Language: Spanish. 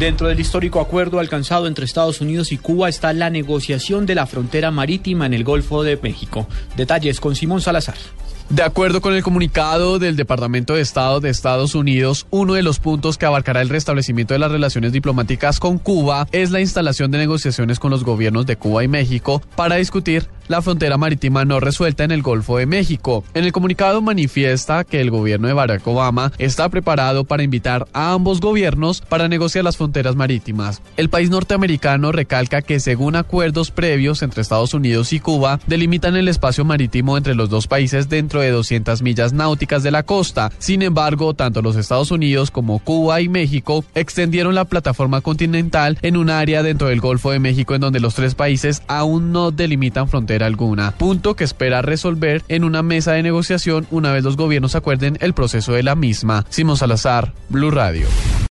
Dentro del histórico acuerdo alcanzado entre Estados Unidos y Cuba está la negociación de la frontera marítima en el Golfo de México. Detalles con Simón Salazar. De acuerdo con el comunicado del Departamento de Estado de Estados Unidos, uno de los puntos que abarcará el restablecimiento de las relaciones diplomáticas con Cuba es la instalación de negociaciones con los gobiernos de Cuba y México para discutir la frontera marítima no resuelta en el Golfo de México. En el comunicado manifiesta que el gobierno de Barack Obama está preparado para invitar a ambos gobiernos para negociar las fronteras marítimas. El país norteamericano recalca que según acuerdos previos entre Estados Unidos y Cuba, delimitan el espacio marítimo entre los dos países dentro de 200 millas náuticas de la costa. Sin embargo, tanto los Estados Unidos como Cuba y México extendieron la plataforma continental en un área dentro del Golfo de México en donde los tres países aún no delimitan fronteras alguna, punto que espera resolver en una mesa de negociación una vez los gobiernos acuerden el proceso de la misma. Simón Salazar, Blue Radio.